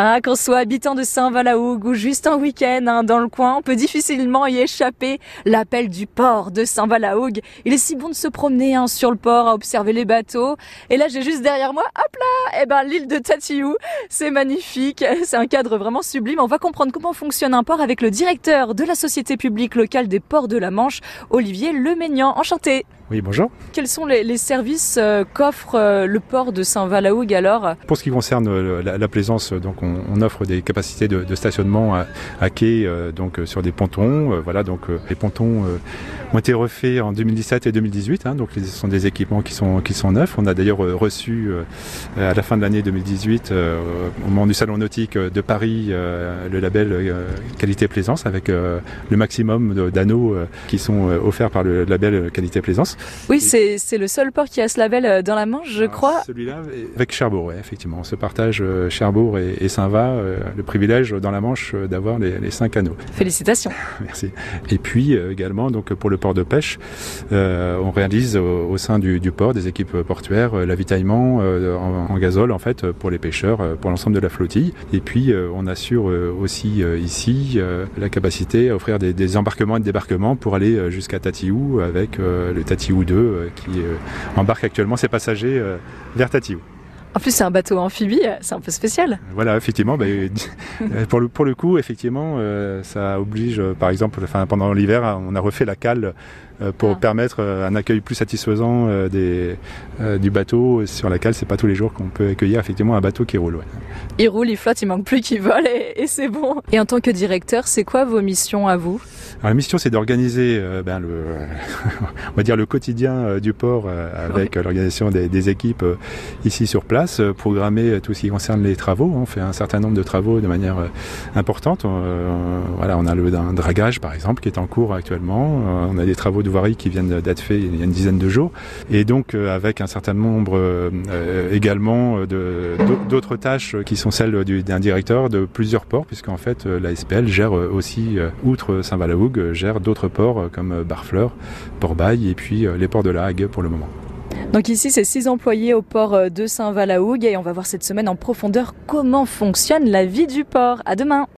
Ah, qu'on soit habitant de Saint-Valahougue ou juste un week-end hein, dans le coin, on peut difficilement y échapper. L'appel du port de Saint-Valahougue. Il est si bon de se promener hein, sur le port, à observer les bateaux. Et là, j'ai juste derrière moi, hop là, eh ben l'île de Tatiou. C'est magnifique, c'est un cadre vraiment sublime. On va comprendre comment fonctionne un port avec le directeur de la société publique locale des ports de la Manche, Olivier Leménian. Enchanté. Oui, bonjour. Quels sont les, les services euh, qu'offre euh, le port de Saint-Valahougue alors? Pour ce qui concerne euh, la, la plaisance, donc on, on, offre des capacités de, de stationnement à, à quai, euh, donc sur des pontons. Euh, voilà, donc les pontons ont été refaits en 2017 et 2018. Hein, donc ce sont des équipements qui sont qui sont neufs. On a d'ailleurs reçu à la fin de l'année 2018, au moment du salon nautique de Paris, le label qualité plaisance avec le maximum d'anneaux qui sont offerts par le label qualité plaisance. Oui, c'est le seul port qui a ce label euh, dans la Manche, je Alors, crois. Celui-là, avec Cherbourg, ouais, effectivement. On se partage euh, Cherbourg et, et Saint-Va, euh, le privilège dans la Manche d'avoir les, les, cinq anneaux. Félicitations. Merci. Et puis également, donc pour le port de pêche, euh, on réalise au, au sein du, du, port des équipes portuaires l'avitaillement en, en, gazole en fait pour les pêcheurs, pour l'ensemble de la flottille. Et puis on assure aussi ici la capacité à offrir des, des, embarquements et des débarquements pour aller jusqu'à Tatiou avec le Tatiou 2 qui embarque actuellement ses passagers vers Tatiou. En plus, c'est un bateau amphibie, c'est un peu spécial. Voilà, effectivement. Bah, pour, le, pour le coup, effectivement, euh, ça oblige, euh, par exemple, enfin, pendant l'hiver, on a refait la cale euh, pour ah. permettre un accueil plus satisfaisant des, du bateau sur la cale. C'est pas tous les jours qu'on peut accueillir effectivement un bateau qui roule. Ouais. Il roule, il flotte, il manque plus qu'il vole et, et c'est bon. Et en tant que directeur, c'est quoi vos missions à vous? Alors, la mission, c'est d'organiser euh, ben, le, on va dire le quotidien euh, du port euh, avec l'organisation des, des, équipes ici sur place, programmer tout ce qui concerne les travaux. On fait un certain nombre de travaux de manière importante. voilà, on a le un dragage, par exemple, qui est en cours actuellement. on a des travaux de voirie qui viennent d'être faits il y a une dizaine de jours. Et donc, avec un certain nombre également d'autres tâches qui sont celles d'un directeur de plusieurs ports, puisqu'en fait, la SPL gère aussi, outre Saint-Valahou, gère d'autres ports comme Barfleur, Port-Bail et puis les ports de la Hague pour le moment. Donc ici, c'est six employés au port de Saint-Valahougue et on va voir cette semaine en profondeur comment fonctionne la vie du port. À demain